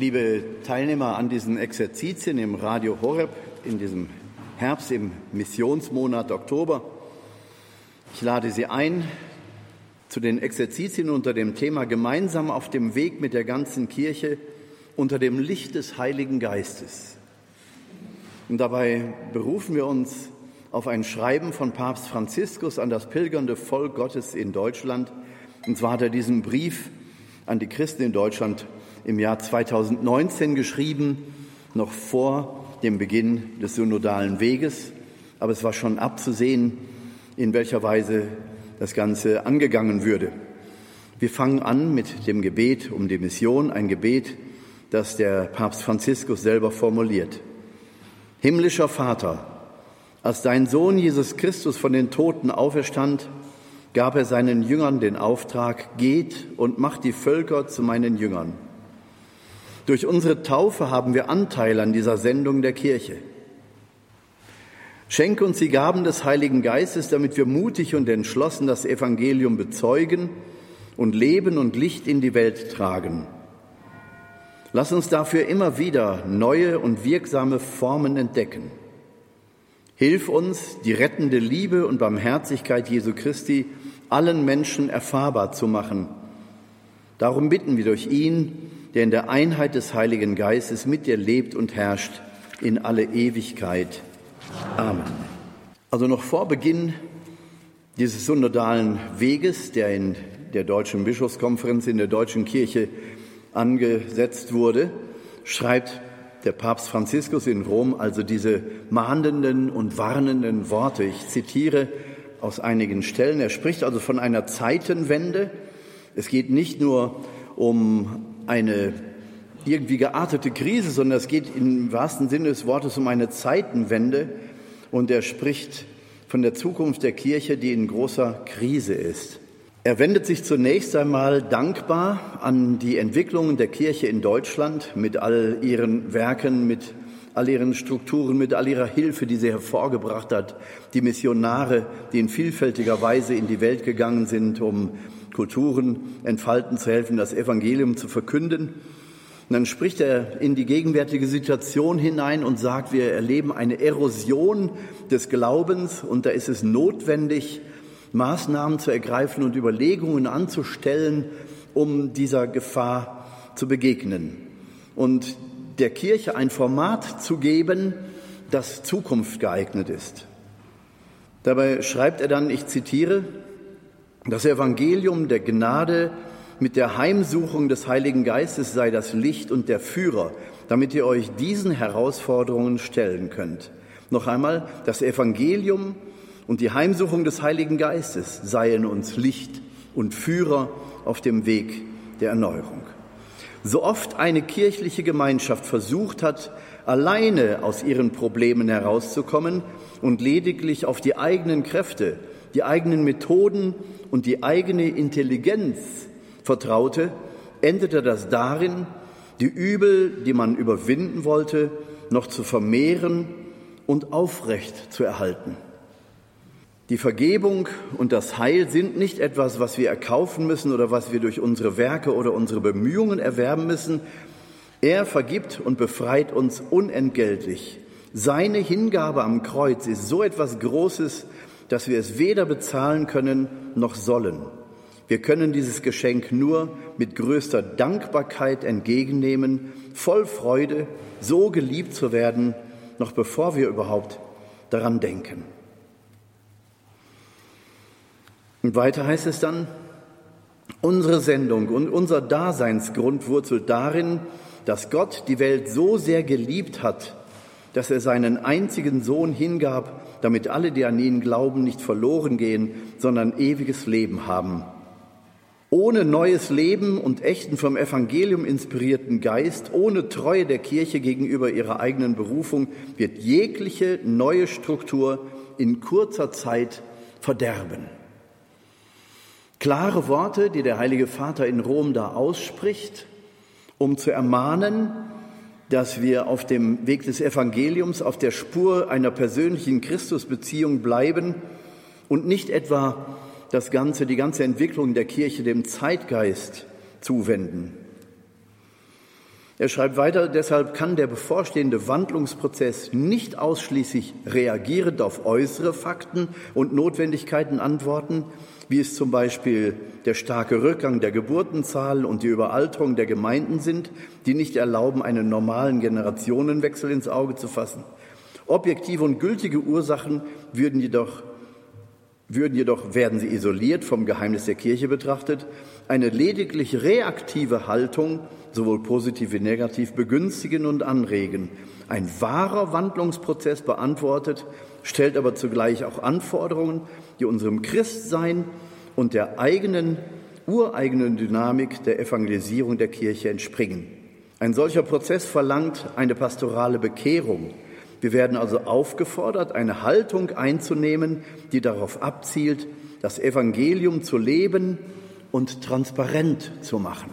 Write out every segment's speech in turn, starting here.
Liebe Teilnehmer an diesen Exerzitien im Radio Horeb in diesem Herbst, im Missionsmonat Oktober, ich lade Sie ein zu den Exerzitien unter dem Thema Gemeinsam auf dem Weg mit der ganzen Kirche unter dem Licht des Heiligen Geistes. Und dabei berufen wir uns auf ein Schreiben von Papst Franziskus an das pilgernde Volk Gottes in Deutschland. Und zwar hat er diesen Brief an die Christen in Deutschland im Jahr 2019 geschrieben, noch vor dem Beginn des synodalen Weges. Aber es war schon abzusehen, in welcher Weise das Ganze angegangen würde. Wir fangen an mit dem Gebet um die Mission, ein Gebet, das der Papst Franziskus selber formuliert. Himmlischer Vater, als dein Sohn Jesus Christus von den Toten auferstand, gab er seinen Jüngern den Auftrag, geht und macht die Völker zu meinen Jüngern. Durch unsere Taufe haben wir Anteil an dieser Sendung der Kirche. Schenke uns die Gaben des Heiligen Geistes, damit wir mutig und entschlossen das Evangelium bezeugen und Leben und Licht in die Welt tragen. Lass uns dafür immer wieder neue und wirksame Formen entdecken. Hilf uns, die rettende Liebe und Barmherzigkeit Jesu Christi allen Menschen erfahrbar zu machen. Darum bitten wir durch ihn, der in der Einheit des Heiligen Geistes mit dir lebt und herrscht in alle Ewigkeit. Amen. Also noch vor Beginn dieses synodalen Weges, der in der Deutschen Bischofskonferenz in der Deutschen Kirche angesetzt wurde, schreibt der Papst Franziskus in Rom also diese mahnenden und warnenden Worte. Ich zitiere aus einigen Stellen. Er spricht also von einer Zeitenwende. Es geht nicht nur um eine irgendwie geartete Krise, sondern es geht im wahrsten Sinne des Wortes um eine Zeitenwende. Und er spricht von der Zukunft der Kirche, die in großer Krise ist. Er wendet sich zunächst einmal dankbar an die Entwicklungen der Kirche in Deutschland mit all ihren Werken, mit all ihren Strukturen, mit all ihrer Hilfe, die sie hervorgebracht hat, die Missionare, die in vielfältiger Weise in die Welt gegangen sind, um Kulturen entfalten zu helfen, das Evangelium zu verkünden. Und dann spricht er in die gegenwärtige Situation hinein und sagt, wir erleben eine Erosion des Glaubens und da ist es notwendig, Maßnahmen zu ergreifen und Überlegungen anzustellen, um dieser Gefahr zu begegnen. Und der Kirche ein Format zu geben, das Zukunft geeignet ist. Dabei schreibt er dann, ich zitiere, das Evangelium der Gnade mit der Heimsuchung des Heiligen Geistes sei das Licht und der Führer, damit ihr euch diesen Herausforderungen stellen könnt. Noch einmal, das Evangelium und die Heimsuchung des Heiligen Geistes seien uns Licht und Führer auf dem Weg der Erneuerung. So oft eine kirchliche Gemeinschaft versucht hat, alleine aus ihren Problemen herauszukommen und lediglich auf die eigenen Kräfte, die eigenen Methoden und die eigene Intelligenz vertraute, endete das darin, die Übel, die man überwinden wollte, noch zu vermehren und aufrecht zu erhalten. Die Vergebung und das Heil sind nicht etwas, was wir erkaufen müssen oder was wir durch unsere Werke oder unsere Bemühungen erwerben müssen. Er vergibt und befreit uns unentgeltlich. Seine Hingabe am Kreuz ist so etwas Großes, dass wir es weder bezahlen können noch sollen. Wir können dieses Geschenk nur mit größter Dankbarkeit entgegennehmen, voll Freude, so geliebt zu werden, noch bevor wir überhaupt daran denken. Und weiter heißt es dann, unsere Sendung und unser Daseinsgrund wurzelt darin, dass Gott die Welt so sehr geliebt hat, dass er seinen einzigen Sohn hingab, damit alle, die an ihn glauben, nicht verloren gehen, sondern ewiges Leben haben. Ohne neues Leben und echten vom Evangelium inspirierten Geist, ohne Treue der Kirche gegenüber ihrer eigenen Berufung wird jegliche neue Struktur in kurzer Zeit verderben. Klare Worte, die der Heilige Vater in Rom da ausspricht, um zu ermahnen, dass wir auf dem Weg des Evangeliums, auf der Spur einer persönlichen Christusbeziehung bleiben und nicht etwa das Ganze, die ganze Entwicklung der Kirche dem Zeitgeist zuwenden. Er schreibt weiter, deshalb kann der bevorstehende Wandlungsprozess nicht ausschließlich reagierend auf äußere Fakten und Notwendigkeiten antworten, wie es zum Beispiel der starke Rückgang der Geburtenzahl und die Überalterung der Gemeinden sind, die nicht erlauben, einen normalen Generationenwechsel ins Auge zu fassen. Objektive und gültige Ursachen würden jedoch würden jedoch, werden sie isoliert vom Geheimnis der Kirche betrachtet, eine lediglich reaktive Haltung, sowohl positiv wie negativ, begünstigen und anregen. Ein wahrer Wandlungsprozess beantwortet, stellt aber zugleich auch Anforderungen, die unserem Christsein und der eigenen, ureigenen Dynamik der Evangelisierung der Kirche entspringen. Ein solcher Prozess verlangt eine pastorale Bekehrung, wir werden also aufgefordert, eine Haltung einzunehmen, die darauf abzielt, das Evangelium zu leben und transparent zu machen.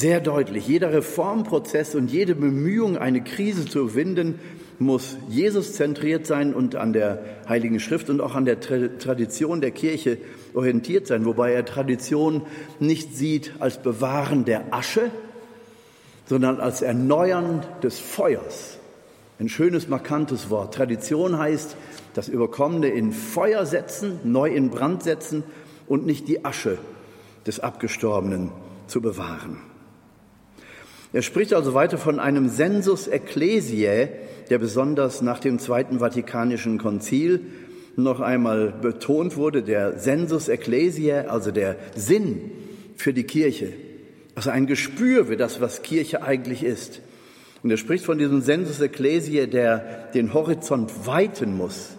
Sehr deutlich, jeder Reformprozess und jede Bemühung, eine Krise zu überwinden, muss Jesus zentriert sein und an der Heiligen Schrift und auch an der Tradition der Kirche orientiert sein, wobei er Tradition nicht sieht als Bewahren der Asche, sondern als Erneuern des Feuers. Ein schönes, markantes Wort. Tradition heißt, das Überkommene in Feuer setzen, neu in Brand setzen und nicht die Asche des Abgestorbenen zu bewahren. Er spricht also weiter von einem Sensus Ecclesiae, der besonders nach dem Zweiten Vatikanischen Konzil noch einmal betont wurde, der Sensus Ecclesiae, also der Sinn für die Kirche, also ein Gespür für das, was Kirche eigentlich ist. Und er spricht von diesem Sensus Ecclesiae, der den Horizont weiten muss.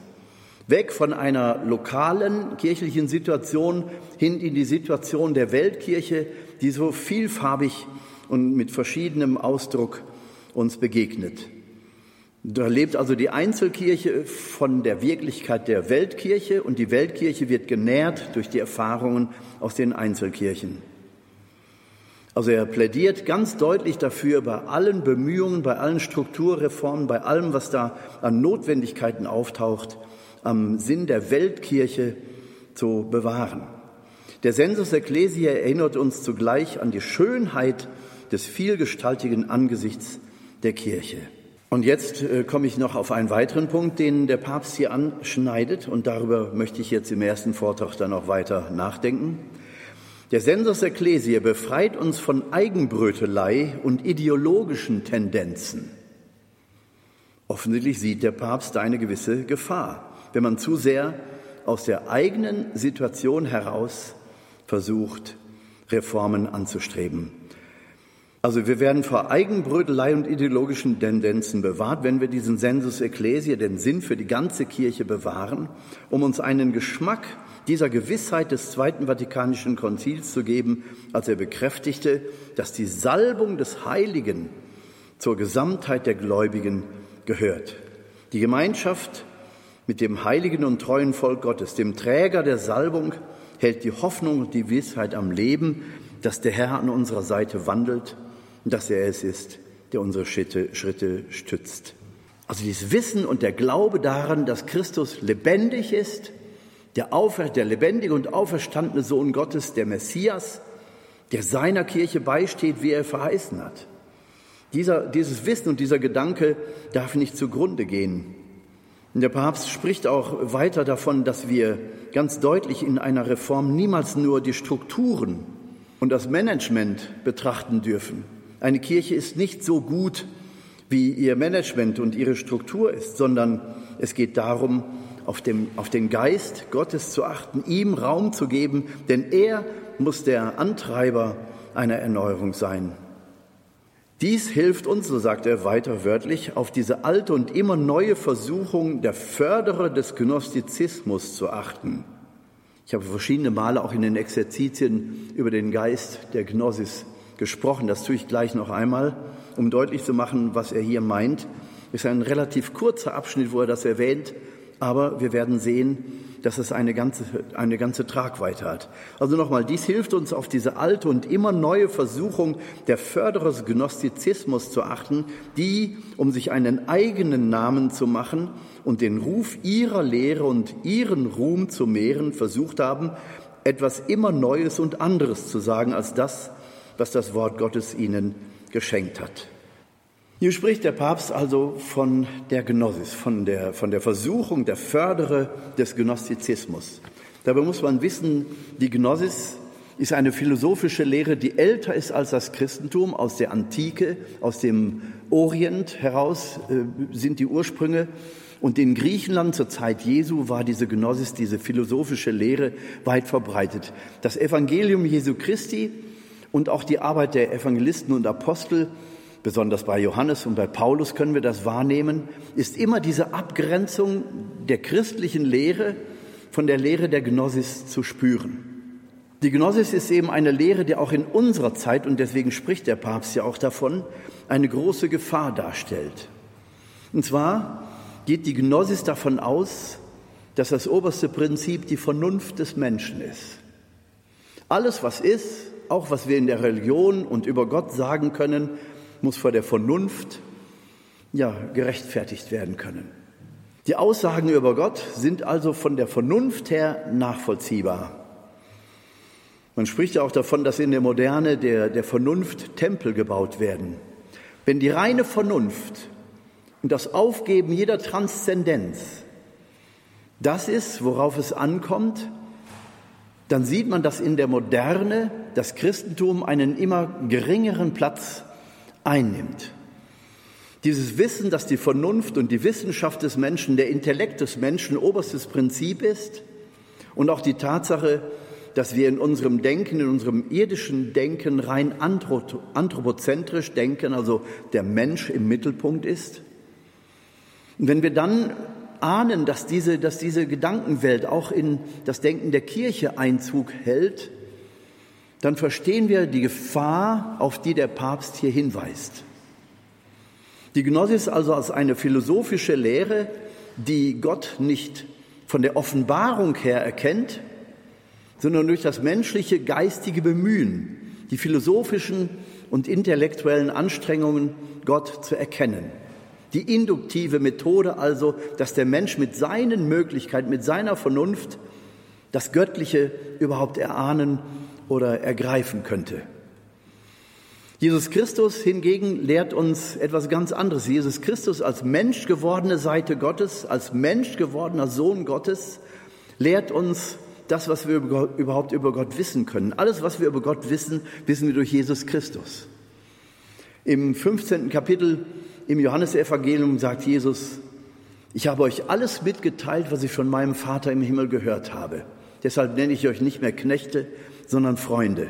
Weg von einer lokalen kirchlichen Situation hin in die Situation der Weltkirche, die so vielfarbig und mit verschiedenem Ausdruck uns begegnet. Da lebt also die Einzelkirche von der Wirklichkeit der Weltkirche und die Weltkirche wird genährt durch die Erfahrungen aus den Einzelkirchen. Also er plädiert ganz deutlich dafür, bei allen Bemühungen, bei allen Strukturreformen, bei allem, was da an Notwendigkeiten auftaucht, am Sinn der Weltkirche zu bewahren. Der Sensus Ecclesiae erinnert uns zugleich an die Schönheit des vielgestaltigen Angesichts der Kirche. Und jetzt äh, komme ich noch auf einen weiteren Punkt, den der Papst hier anschneidet, und darüber möchte ich jetzt im ersten Vortrag dann auch weiter nachdenken. Der Sensus Ecclesiae befreit uns von Eigenbrötelei und ideologischen Tendenzen. Offensichtlich sieht der Papst eine gewisse Gefahr, wenn man zu sehr aus der eigenen Situation heraus versucht, Reformen anzustreben. Also wir werden vor Eigenbrötelei und ideologischen Tendenzen bewahrt, wenn wir diesen Sensus Ecclesiae, den Sinn für die ganze Kirche bewahren, um uns einen Geschmack dieser Gewissheit des Zweiten Vatikanischen Konzils zu geben, als er bekräftigte, dass die Salbung des Heiligen zur Gesamtheit der Gläubigen gehört. Die Gemeinschaft mit dem heiligen und treuen Volk Gottes, dem Träger der Salbung, hält die Hoffnung und die Gewissheit am Leben, dass der Herr an unserer Seite wandelt dass er es ist, der unsere Schritte, Schritte stützt. Also dieses Wissen und der Glaube daran, dass Christus lebendig ist, der, Aufer der lebendige und auferstandene Sohn Gottes, der Messias, der seiner Kirche beisteht, wie er verheißen hat. Dieser, dieses Wissen und dieser Gedanke darf nicht zugrunde gehen. Und der Papst spricht auch weiter davon, dass wir ganz deutlich in einer Reform niemals nur die Strukturen und das Management betrachten dürfen. Eine Kirche ist nicht so gut, wie ihr Management und ihre Struktur ist, sondern es geht darum, auf, dem, auf den Geist Gottes zu achten, ihm Raum zu geben, denn er muss der Antreiber einer Erneuerung sein. Dies hilft uns, so sagt er weiter wörtlich, auf diese alte und immer neue Versuchung der Förderer des Gnostizismus zu achten. Ich habe verschiedene Male auch in den Exerzitien über den Geist der Gnosis gesprochen. Das tue ich gleich noch einmal, um deutlich zu machen, was er hier meint. Ist ein relativ kurzer Abschnitt, wo er das erwähnt, aber wir werden sehen, dass es eine ganze, eine ganze Tragweite hat. Also nochmal, dies hilft uns auf diese alte und immer neue Versuchung der Förderer Gnostizismus zu achten, die, um sich einen eigenen Namen zu machen und den Ruf ihrer Lehre und ihren Ruhm zu mehren, versucht haben, etwas immer Neues und anderes zu sagen als das, was das Wort Gottes ihnen geschenkt hat. Hier spricht der Papst also von der Gnosis, von der, von der Versuchung, der Fördere des Gnostizismus. Dabei muss man wissen, die Gnosis ist eine philosophische Lehre, die älter ist als das Christentum, aus der Antike, aus dem Orient heraus äh, sind die Ursprünge. Und in Griechenland zur Zeit Jesu war diese Gnosis, diese philosophische Lehre weit verbreitet. Das Evangelium Jesu Christi und auch die Arbeit der Evangelisten und Apostel, besonders bei Johannes und bei Paulus können wir das wahrnehmen, ist immer diese Abgrenzung der christlichen Lehre von der Lehre der Gnosis zu spüren. Die Gnosis ist eben eine Lehre, die auch in unserer Zeit, und deswegen spricht der Papst ja auch davon, eine große Gefahr darstellt. Und zwar geht die Gnosis davon aus, dass das oberste Prinzip die Vernunft des Menschen ist. Alles, was ist, auch was wir in der Religion und über Gott sagen können, muss vor der Vernunft ja gerechtfertigt werden können. Die Aussagen über Gott sind also von der Vernunft her nachvollziehbar. Man spricht ja auch davon, dass in der Moderne der, der Vernunft Tempel gebaut werden. Wenn die reine Vernunft und das Aufgeben jeder Transzendenz das ist, worauf es ankommt, dann sieht man, dass in der Moderne das Christentum einen immer geringeren Platz einnimmt. Dieses Wissen, dass die Vernunft und die Wissenschaft des Menschen, der Intellekt des Menschen oberstes Prinzip ist und auch die Tatsache, dass wir in unserem Denken, in unserem irdischen Denken rein anthropozentrisch denken, also der Mensch im Mittelpunkt ist. Und wenn wir dann ahnen, dass diese, dass diese Gedankenwelt auch in das Denken der Kirche Einzug hält, dann verstehen wir die Gefahr, auf die der Papst hier hinweist. Die Gnosis also als eine philosophische Lehre, die Gott nicht von der Offenbarung her erkennt, sondern durch das menschliche geistige Bemühen, die philosophischen und intellektuellen Anstrengungen, Gott zu erkennen. Die induktive Methode also, dass der Mensch mit seinen Möglichkeiten, mit seiner Vernunft das Göttliche überhaupt erahnen oder ergreifen könnte. Jesus Christus hingegen lehrt uns etwas ganz anderes. Jesus Christus als Mensch gewordene Seite Gottes, als Mensch gewordener Sohn Gottes, lehrt uns das, was wir überhaupt über Gott wissen können. Alles, was wir über Gott wissen, wissen wir durch Jesus Christus. Im 15. Kapitel im Johannesevangelium sagt Jesus, ich habe euch alles mitgeteilt, was ich von meinem Vater im Himmel gehört habe. Deshalb nenne ich euch nicht mehr Knechte, sondern Freunde.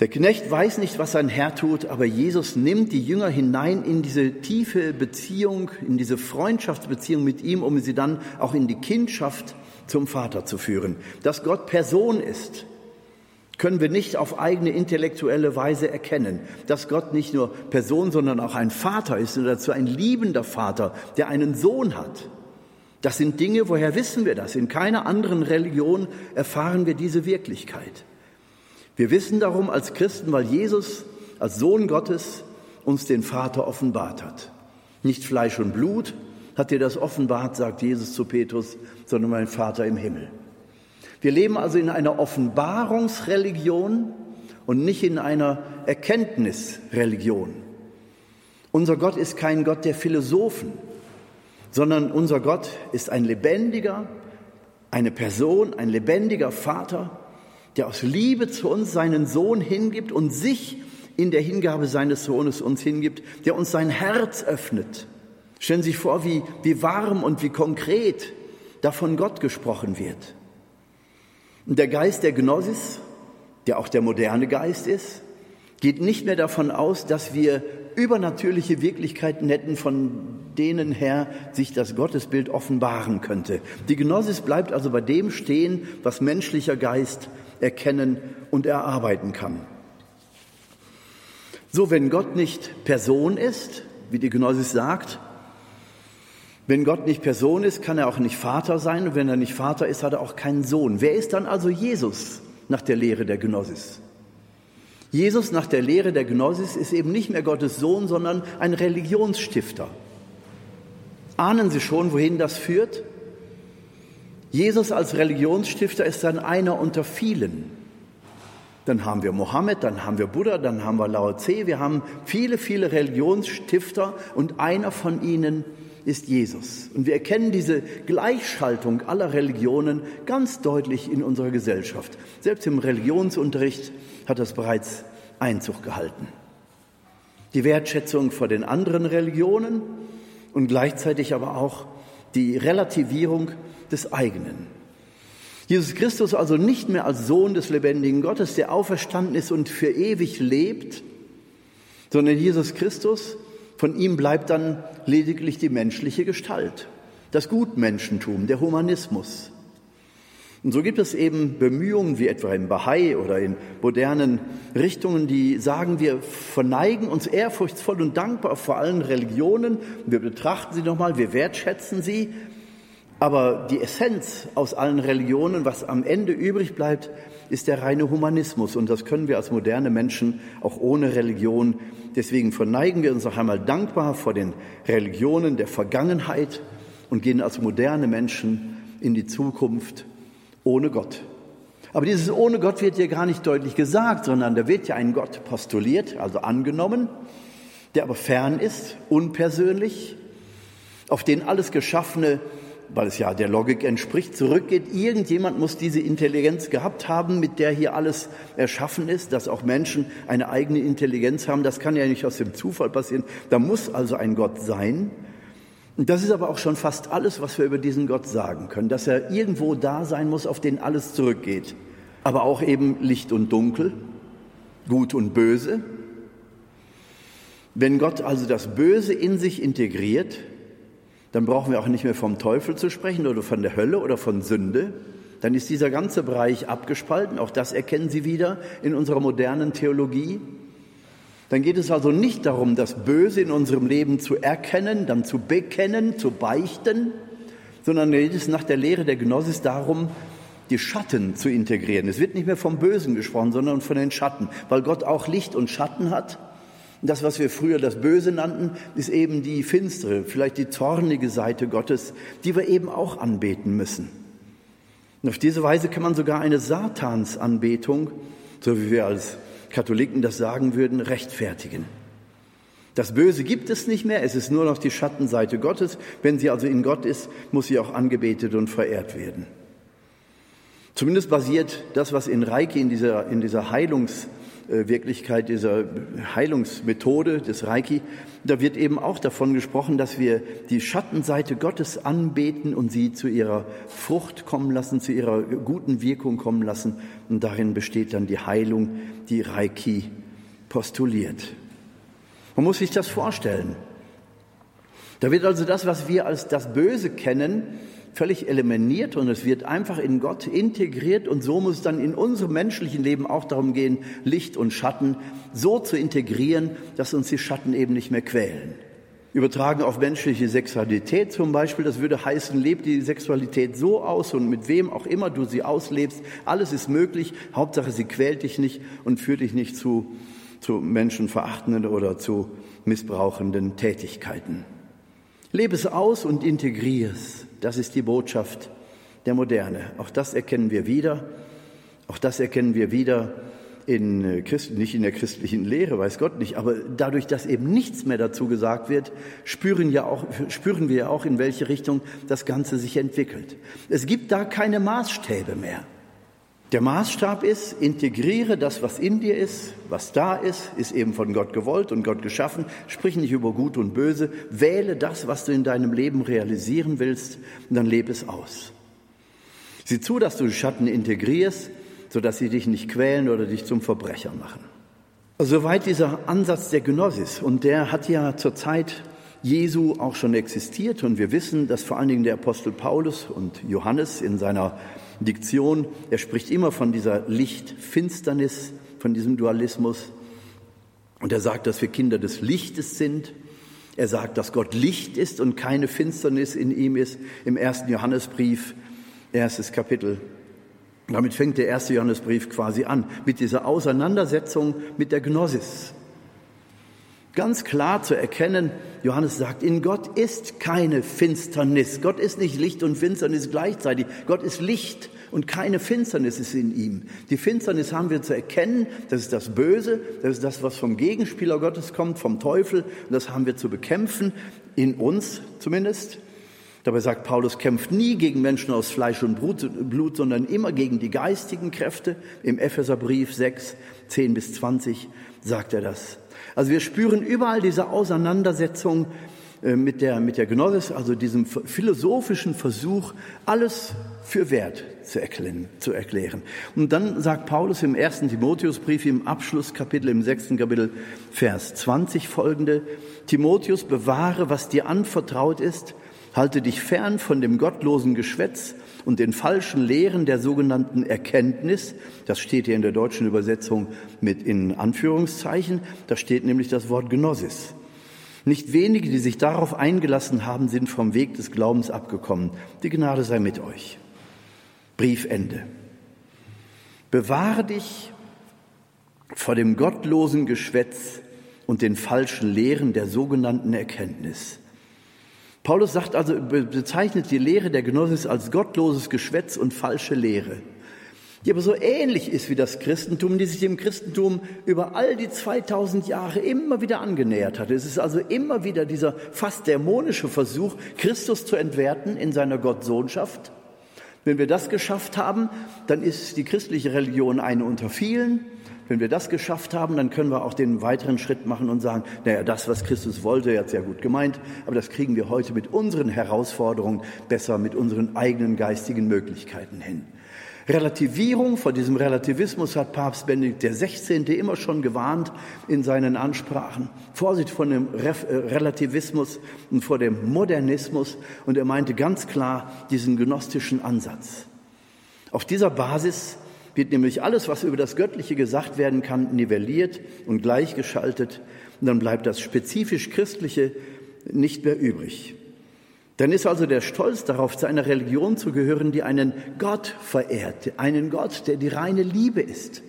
Der Knecht weiß nicht, was sein Herr tut, aber Jesus nimmt die Jünger hinein in diese tiefe Beziehung, in diese Freundschaftsbeziehung mit ihm, um sie dann auch in die Kindschaft zum Vater zu führen. Dass Gott Person ist, können wir nicht auf eigene intellektuelle Weise erkennen. Dass Gott nicht nur Person, sondern auch ein Vater ist und dazu ein liebender Vater, der einen Sohn hat. Das sind Dinge, woher wissen wir das? In keiner anderen Religion erfahren wir diese Wirklichkeit. Wir wissen darum als Christen, weil Jesus als Sohn Gottes uns den Vater offenbart hat. Nicht Fleisch und Blut, hat dir das offenbart, sagt Jesus zu Petrus, sondern mein Vater im Himmel. Wir leben also in einer Offenbarungsreligion und nicht in einer Erkenntnisreligion. Unser Gott ist kein Gott der Philosophen, sondern unser Gott ist ein lebendiger, eine Person, ein lebendiger Vater, der aus Liebe zu uns seinen Sohn hingibt und sich in der Hingabe seines Sohnes uns hingibt, der uns sein Herz öffnet Stellen Sie sich vor, wie, wie warm und wie konkret da von Gott gesprochen wird. Der Geist der Gnosis, der auch der moderne Geist ist, geht nicht mehr davon aus, dass wir übernatürliche Wirklichkeiten hätten, von denen her sich das Gottesbild offenbaren könnte. Die Gnosis bleibt also bei dem stehen, was menschlicher Geist erkennen und erarbeiten kann. So, wenn Gott nicht Person ist, wie die Gnosis sagt, wenn Gott nicht Person ist, kann er auch nicht Vater sein. Und wenn er nicht Vater ist, hat er auch keinen Sohn. Wer ist dann also Jesus nach der Lehre der Gnosis? Jesus nach der Lehre der Gnosis ist eben nicht mehr Gottes Sohn, sondern ein Religionsstifter. Ahnen Sie schon, wohin das führt? Jesus als Religionsstifter ist dann einer unter vielen. Dann haben wir Mohammed, dann haben wir Buddha, dann haben wir Lao Tse, wir haben viele, viele Religionsstifter und einer von ihnen ist Jesus. Und wir erkennen diese Gleichschaltung aller Religionen ganz deutlich in unserer Gesellschaft. Selbst im Religionsunterricht hat das bereits Einzug gehalten. Die Wertschätzung vor den anderen Religionen und gleichzeitig aber auch die Relativierung des eigenen. Jesus Christus also nicht mehr als Sohn des lebendigen Gottes, der auferstanden ist und für ewig lebt, sondern Jesus Christus von ihm bleibt dann lediglich die menschliche Gestalt, das Gutmenschentum, der Humanismus. Und so gibt es eben Bemühungen, wie etwa im Bahai oder in modernen Richtungen, die sagen, wir verneigen uns ehrfurchtsvoll und dankbar vor allen Religionen, wir betrachten sie nochmal, wir wertschätzen sie, aber die Essenz aus allen Religionen, was am Ende übrig bleibt, ist der reine Humanismus. Und das können wir als moderne Menschen auch ohne Religion. Deswegen verneigen wir uns noch einmal dankbar vor den Religionen der Vergangenheit und gehen als moderne Menschen in die Zukunft ohne Gott. Aber dieses ohne Gott wird hier gar nicht deutlich gesagt, sondern da wird ja ein Gott postuliert, also angenommen, der aber fern ist, unpersönlich, auf den alles Geschaffene weil es ja der Logik entspricht, zurückgeht. Irgendjemand muss diese Intelligenz gehabt haben, mit der hier alles erschaffen ist, dass auch Menschen eine eigene Intelligenz haben. Das kann ja nicht aus dem Zufall passieren. Da muss also ein Gott sein. Und das ist aber auch schon fast alles, was wir über diesen Gott sagen können, dass er irgendwo da sein muss, auf den alles zurückgeht. Aber auch eben Licht und Dunkel, Gut und Böse. Wenn Gott also das Böse in sich integriert, dann brauchen wir auch nicht mehr vom Teufel zu sprechen oder von der Hölle oder von Sünde. Dann ist dieser ganze Bereich abgespalten. Auch das erkennen Sie wieder in unserer modernen Theologie. Dann geht es also nicht darum, das Böse in unserem Leben zu erkennen, dann zu bekennen, zu beichten, sondern geht es nach der Lehre der Gnosis darum, die Schatten zu integrieren. Es wird nicht mehr vom Bösen gesprochen, sondern von den Schatten, weil Gott auch Licht und Schatten hat das, was wir früher das Böse nannten, ist eben die finstere, vielleicht die zornige Seite Gottes, die wir eben auch anbeten müssen. Und auf diese Weise kann man sogar eine Satansanbetung, so wie wir als Katholiken das sagen würden, rechtfertigen. Das Böse gibt es nicht mehr, es ist nur noch die Schattenseite Gottes. Wenn sie also in Gott ist, muss sie auch angebetet und verehrt werden. Zumindest basiert das, was in Reiki, in dieser, in dieser Heilungs- Wirklichkeit dieser Heilungsmethode des Reiki, da wird eben auch davon gesprochen, dass wir die Schattenseite Gottes anbeten und sie zu ihrer Frucht kommen lassen, zu ihrer guten Wirkung kommen lassen. Und darin besteht dann die Heilung, die Reiki postuliert. Man muss sich das vorstellen. Da wird also das, was wir als das Böse kennen, völlig eliminiert und es wird einfach in Gott integriert und so muss es dann in unserem menschlichen Leben auch darum gehen, Licht und Schatten so zu integrieren, dass uns die Schatten eben nicht mehr quälen. Übertragen auf menschliche Sexualität zum Beispiel, das würde heißen, leb die Sexualität so aus und mit wem auch immer du sie auslebst, alles ist möglich, Hauptsache sie quält dich nicht und führt dich nicht zu, zu menschenverachtenden oder zu missbrauchenden Tätigkeiten. Lebe es aus und integriere es. Das ist die Botschaft der Moderne. Auch das erkennen wir wieder. Auch das erkennen wir wieder in äh, Christ, nicht in der christlichen Lehre, weiß Gott nicht, aber dadurch, dass eben nichts mehr dazu gesagt wird, spüren, ja auch, spüren wir ja auch, in welche Richtung das Ganze sich entwickelt. Es gibt da keine Maßstäbe mehr. Der Maßstab ist, integriere das, was in dir ist, was da ist, ist eben von Gott gewollt und Gott geschaffen. Sprich nicht über Gut und Böse. Wähle das, was du in deinem Leben realisieren willst, und dann lebe es aus. Sieh zu, dass du Schatten integrierst, sodass sie dich nicht quälen oder dich zum Verbrecher machen. Soweit dieser Ansatz der Gnosis. Und der hat ja zur Zeit Jesu auch schon existiert. Und wir wissen, dass vor allen Dingen der Apostel Paulus und Johannes in seiner Diktion. Er spricht immer von dieser Licht-Finsternis, von diesem Dualismus. Und er sagt, dass wir Kinder des Lichtes sind. Er sagt, dass Gott Licht ist und keine Finsternis in ihm ist. Im ersten Johannesbrief, erstes Kapitel. Damit fängt der erste Johannesbrief quasi an, mit dieser Auseinandersetzung mit der Gnosis. Ganz klar zu erkennen, Johannes sagt, in Gott ist keine Finsternis. Gott ist nicht Licht und Finsternis gleichzeitig. Gott ist Licht und keine Finsternis ist in ihm. Die Finsternis haben wir zu erkennen, das ist das Böse, das ist das, was vom Gegenspieler Gottes kommt, vom Teufel, und das haben wir zu bekämpfen, in uns zumindest. Dabei sagt Paulus, kämpft nie gegen Menschen aus Fleisch und Blut, sondern immer gegen die geistigen Kräfte. Im Epheserbrief 6, 10 bis 20 sagt er das. Also wir spüren überall diese Auseinandersetzung äh, mit der, mit der Gnosis, also diesem philosophischen Versuch, alles für wert zu erklären, zu erklären. Und dann sagt Paulus im ersten Timotheusbrief im Abschlusskapitel, im sechsten Kapitel, Vers 20 folgende, Timotheus, bewahre, was dir anvertraut ist, halte dich fern von dem gottlosen Geschwätz und den falschen Lehren der sogenannten Erkenntnis. Das steht hier in der deutschen Übersetzung mit in Anführungszeichen. Da steht nämlich das Wort Gnosis. Nicht wenige, die sich darauf eingelassen haben, sind vom Weg des Glaubens abgekommen. Die Gnade sei mit euch. Briefende. Bewahre dich vor dem gottlosen Geschwätz und den falschen Lehren der sogenannten Erkenntnis. Paulus sagt also, bezeichnet die Lehre der Gnosis als gottloses Geschwätz und falsche Lehre die aber so ähnlich ist wie das Christentum, die sich dem Christentum über all die 2000 Jahre immer wieder angenähert hat. Es ist also immer wieder dieser fast dämonische Versuch, Christus zu entwerten in seiner Gottsohnschaft. Wenn wir das geschafft haben, dann ist die christliche Religion eine unter vielen. Wenn wir das geschafft haben, dann können wir auch den weiteren Schritt machen und sagen, naja, das, was Christus wollte, er hat sehr gut gemeint, aber das kriegen wir heute mit unseren Herausforderungen besser, mit unseren eigenen geistigen Möglichkeiten hin. Relativierung, vor diesem Relativismus hat Papst Benedikt XVI. immer schon gewarnt in seinen Ansprachen. Vorsicht vor dem äh, Relativismus und vor dem Modernismus. Und er meinte ganz klar diesen gnostischen Ansatz. Auf dieser Basis wird nämlich alles, was über das Göttliche gesagt werden kann, nivelliert und gleichgeschaltet. Und dann bleibt das spezifisch Christliche nicht mehr übrig. Dann ist also der Stolz darauf, zu einer Religion zu gehören, die einen Gott verehrt, einen Gott, der die reine Liebe ist,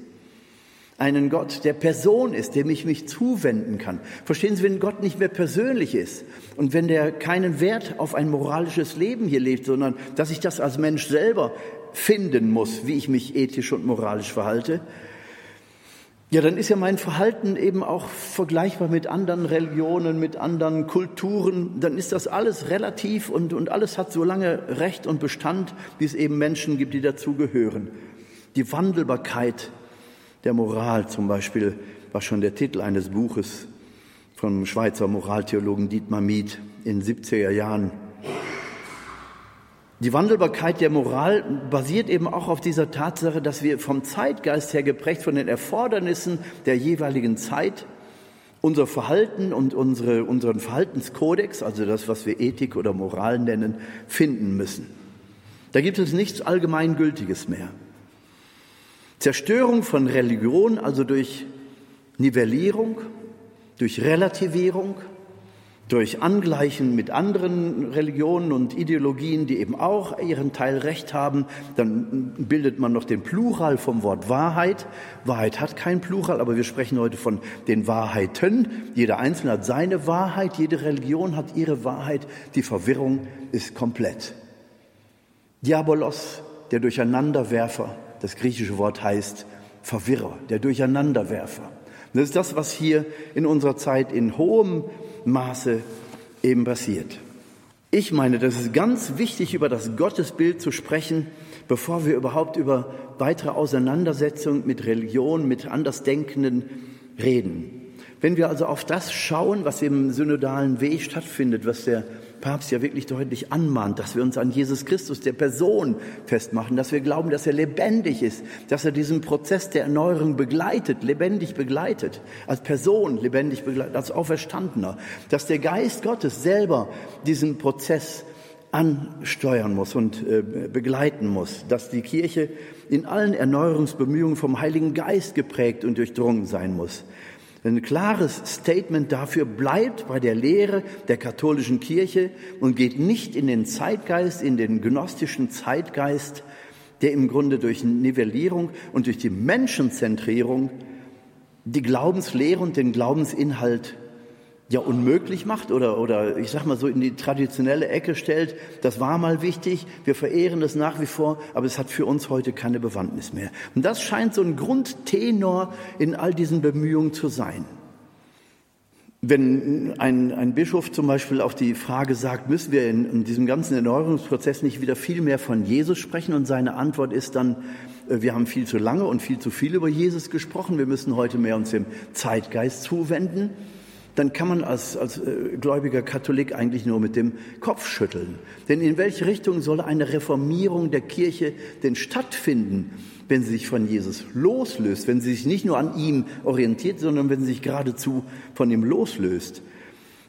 einen Gott, der Person ist, dem ich mich zuwenden kann. Verstehen Sie, wenn Gott nicht mehr persönlich ist und wenn der keinen Wert auf ein moralisches Leben hier legt, sondern dass ich das als Mensch selber finden muss, wie ich mich ethisch und moralisch verhalte, ja, dann ist ja mein Verhalten eben auch vergleichbar mit anderen Religionen, mit anderen Kulturen. Dann ist das alles relativ und, und alles hat so lange Recht und Bestand, wie es eben Menschen gibt, die dazugehören. Die Wandelbarkeit der Moral zum Beispiel war schon der Titel eines Buches vom Schweizer Moraltheologen Dietmar Miet in 70er Jahren. Die Wandelbarkeit der Moral basiert eben auch auf dieser Tatsache, dass wir vom Zeitgeist her geprägt von den Erfordernissen der jeweiligen Zeit unser Verhalten und unsere, unseren Verhaltenskodex, also das, was wir Ethik oder Moral nennen, finden müssen. Da gibt es nichts Allgemeingültiges mehr. Zerstörung von Religion, also durch Nivellierung, durch Relativierung, durch Angleichen mit anderen Religionen und Ideologien, die eben auch ihren Teil Recht haben, dann bildet man noch den Plural vom Wort Wahrheit. Wahrheit hat kein Plural, aber wir sprechen heute von den Wahrheiten. Jeder Einzelne hat seine Wahrheit, jede Religion hat ihre Wahrheit. Die Verwirrung ist komplett. Diabolos, der Durcheinanderwerfer, das griechische Wort heißt Verwirrer, der Durcheinanderwerfer. Das ist das, was hier in unserer Zeit in hohem Maße eben passiert. Ich meine, das ist ganz wichtig, über das Gottesbild zu sprechen, bevor wir überhaupt über weitere Auseinandersetzungen mit Religion, mit Andersdenkenden reden. Wenn wir also auf das schauen, was im synodalen Weg stattfindet, was der Papst ja wirklich deutlich anmahnt, dass wir uns an Jesus Christus, der Person, festmachen, dass wir glauben, dass er lebendig ist, dass er diesen Prozess der Erneuerung begleitet, lebendig begleitet, als Person lebendig begleitet, als Auferstandener, dass der Geist Gottes selber diesen Prozess ansteuern muss und äh, begleiten muss, dass die Kirche in allen Erneuerungsbemühungen vom Heiligen Geist geprägt und durchdrungen sein muss. Ein klares Statement dafür bleibt bei der Lehre der katholischen Kirche und geht nicht in den Zeitgeist, in den gnostischen Zeitgeist, der im Grunde durch Nivellierung und durch die Menschenzentrierung die Glaubenslehre und den Glaubensinhalt ja unmöglich macht oder, oder ich sag mal so in die traditionelle Ecke stellt, das war mal wichtig, wir verehren das nach wie vor, aber es hat für uns heute keine Bewandtnis mehr. Und das scheint so ein Grundtenor in all diesen Bemühungen zu sein. Wenn ein, ein Bischof zum Beispiel auf die Frage sagt, müssen wir in, in diesem ganzen Erneuerungsprozess nicht wieder viel mehr von Jesus sprechen? Und seine Antwort ist dann, äh, wir haben viel zu lange und viel zu viel über Jesus gesprochen, wir müssen heute mehr uns dem Zeitgeist zuwenden dann kann man als, als äh, gläubiger Katholik eigentlich nur mit dem Kopf schütteln. Denn in welche Richtung soll eine Reformierung der Kirche denn stattfinden, wenn sie sich von Jesus loslöst, wenn sie sich nicht nur an ihm orientiert, sondern wenn sie sich geradezu von ihm loslöst?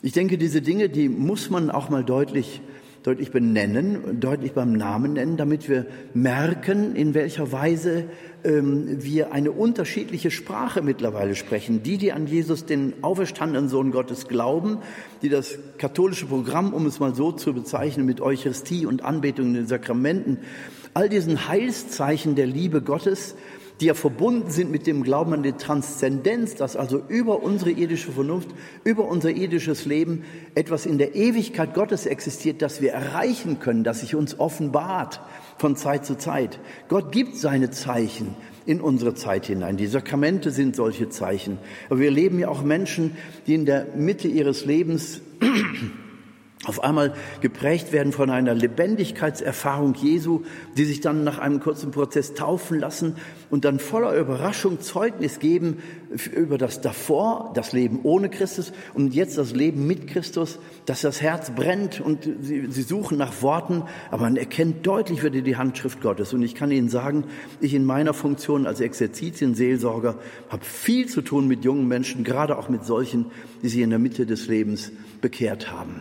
Ich denke, diese Dinge, die muss man auch mal deutlich deutlich benennen, deutlich beim Namen nennen, damit wir merken, in welcher Weise ähm, wir eine unterschiedliche Sprache mittlerweile sprechen. Die, die an Jesus, den auferstandenen Sohn Gottes, glauben, die das katholische Programm, um es mal so zu bezeichnen, mit Eucharistie und Anbetung in den Sakramenten, all diesen Heilszeichen der Liebe Gottes die ja verbunden sind mit dem Glauben an die Transzendenz, dass also über unsere irdische Vernunft, über unser irdisches Leben etwas in der Ewigkeit Gottes existiert, das wir erreichen können, das sich uns offenbart von Zeit zu Zeit. Gott gibt seine Zeichen in unsere Zeit hinein. Die Sakramente sind solche Zeichen. Aber wir leben ja auch Menschen, die in der Mitte ihres Lebens auf einmal geprägt werden von einer Lebendigkeitserfahrung Jesu, die sich dann nach einem kurzen Prozess taufen lassen und dann voller Überraschung Zeugnis geben über das davor, das Leben ohne Christus und jetzt das Leben mit Christus, dass das Herz brennt und sie, sie suchen nach Worten, aber man erkennt deutlich wieder die Handschrift Gottes. Und ich kann Ihnen sagen, ich in meiner Funktion als Exerzitienseelsorger habe viel zu tun mit jungen Menschen, gerade auch mit solchen, die sich in der Mitte des Lebens bekehrt haben.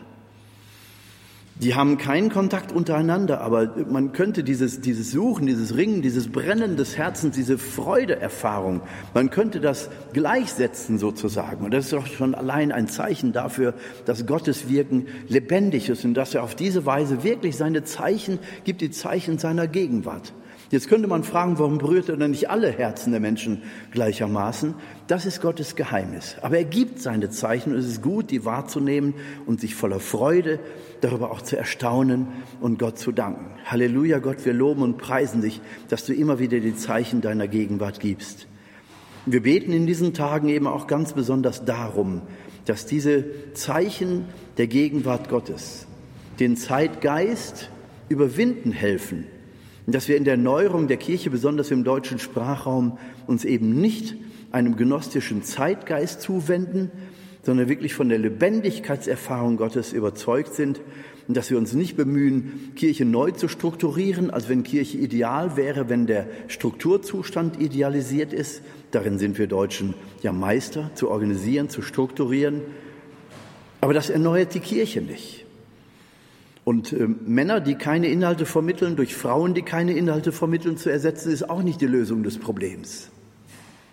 Die haben keinen Kontakt untereinander, aber man könnte dieses, dieses Suchen, dieses Ringen, dieses Brennen des Herzens, diese Freudeerfahrung, man könnte das gleichsetzen sozusagen. Und das ist doch schon allein ein Zeichen dafür, dass Gottes Wirken lebendig ist und dass er auf diese Weise wirklich seine Zeichen gibt, die Zeichen seiner Gegenwart. Jetzt könnte man fragen, warum berührt er denn nicht alle Herzen der Menschen gleichermaßen? Das ist Gottes Geheimnis. Aber er gibt seine Zeichen und es ist gut, die wahrzunehmen und sich voller Freude darüber auch zu erstaunen und Gott zu danken. Halleluja, Gott, wir loben und preisen dich, dass du immer wieder die Zeichen deiner Gegenwart gibst. Wir beten in diesen Tagen eben auch ganz besonders darum, dass diese Zeichen der Gegenwart Gottes den Zeitgeist überwinden helfen dass wir in der Neuerung der Kirche, besonders im deutschen Sprachraum, uns eben nicht einem gnostischen Zeitgeist zuwenden, sondern wirklich von der Lebendigkeitserfahrung Gottes überzeugt sind und dass wir uns nicht bemühen, Kirche neu zu strukturieren, als wenn Kirche ideal wäre, wenn der Strukturzustand idealisiert ist. Darin sind wir Deutschen ja Meister, zu organisieren, zu strukturieren. Aber das erneuert die Kirche nicht. Und äh, Männer, die keine Inhalte vermitteln, durch Frauen, die keine Inhalte vermitteln, zu ersetzen, ist auch nicht die Lösung des Problems.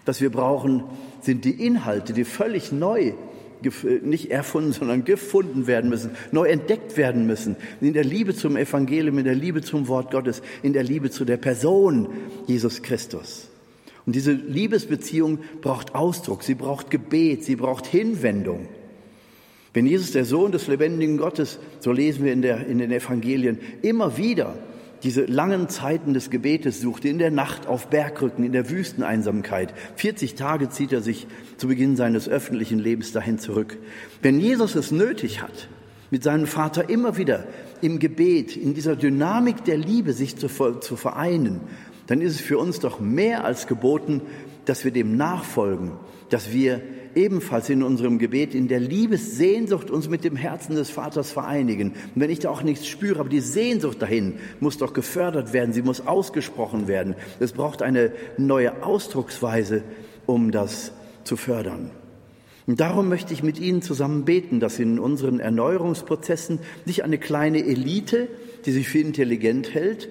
Was wir brauchen, sind die Inhalte, die völlig neu, nicht erfunden, sondern gefunden werden müssen, neu entdeckt werden müssen. In der Liebe zum Evangelium, in der Liebe zum Wort Gottes, in der Liebe zu der Person Jesus Christus. Und diese Liebesbeziehung braucht Ausdruck, sie braucht Gebet, sie braucht Hinwendung. Wenn Jesus, der Sohn des lebendigen Gottes, so lesen wir in, der, in den Evangelien, immer wieder diese langen Zeiten des Gebetes suchte, in der Nacht auf Bergrücken, in der Wüsteneinsamkeit. 40 Tage zieht er sich zu Beginn seines öffentlichen Lebens dahin zurück. Wenn Jesus es nötig hat, mit seinem Vater immer wieder im Gebet, in dieser Dynamik der Liebe sich zu, zu vereinen, dann ist es für uns doch mehr als geboten, dass wir dem nachfolgen, dass wir ebenfalls in unserem Gebet in der Liebessehnsucht uns mit dem Herzen des Vaters vereinigen. Und wenn ich da auch nichts spüre, aber die Sehnsucht dahin muss doch gefördert werden, sie muss ausgesprochen werden. Es braucht eine neue Ausdrucksweise, um das zu fördern. Und darum möchte ich mit Ihnen zusammen beten, dass in unseren Erneuerungsprozessen nicht eine kleine Elite, die sich für intelligent hält,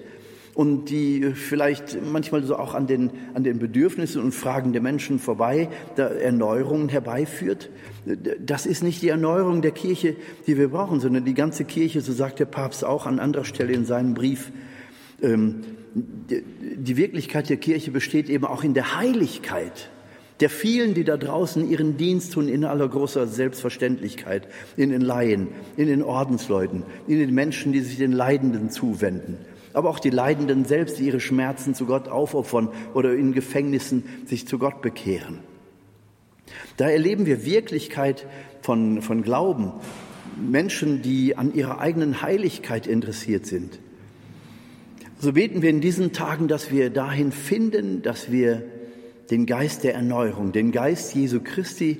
und die vielleicht manchmal so auch an den, an den Bedürfnissen und Fragen der Menschen vorbei da Erneuerungen herbeiführt. Das ist nicht die Erneuerung der Kirche, die wir brauchen, sondern die ganze Kirche, so sagt der Papst auch an anderer Stelle in seinem Brief, ähm, die Wirklichkeit der Kirche besteht eben auch in der Heiligkeit. der vielen, die da draußen ihren Dienst tun in aller großer Selbstverständlichkeit, in den Laien, in den Ordensleuten, in den Menschen, die sich den Leidenden zuwenden, aber auch die Leidenden selbst, die ihre Schmerzen zu Gott aufopfern oder in Gefängnissen sich zu Gott bekehren. Da erleben wir Wirklichkeit von, von Glauben, Menschen, die an ihrer eigenen Heiligkeit interessiert sind. So beten wir in diesen Tagen, dass wir dahin finden, dass wir den Geist der Erneuerung, den Geist Jesu Christi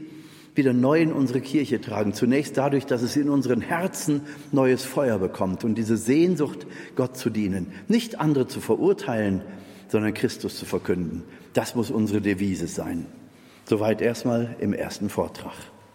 wieder neu in unsere Kirche tragen. Zunächst dadurch, dass es in unseren Herzen neues Feuer bekommt und diese Sehnsucht, Gott zu dienen, nicht andere zu verurteilen, sondern Christus zu verkünden. Das muss unsere Devise sein. Soweit erstmal im ersten Vortrag.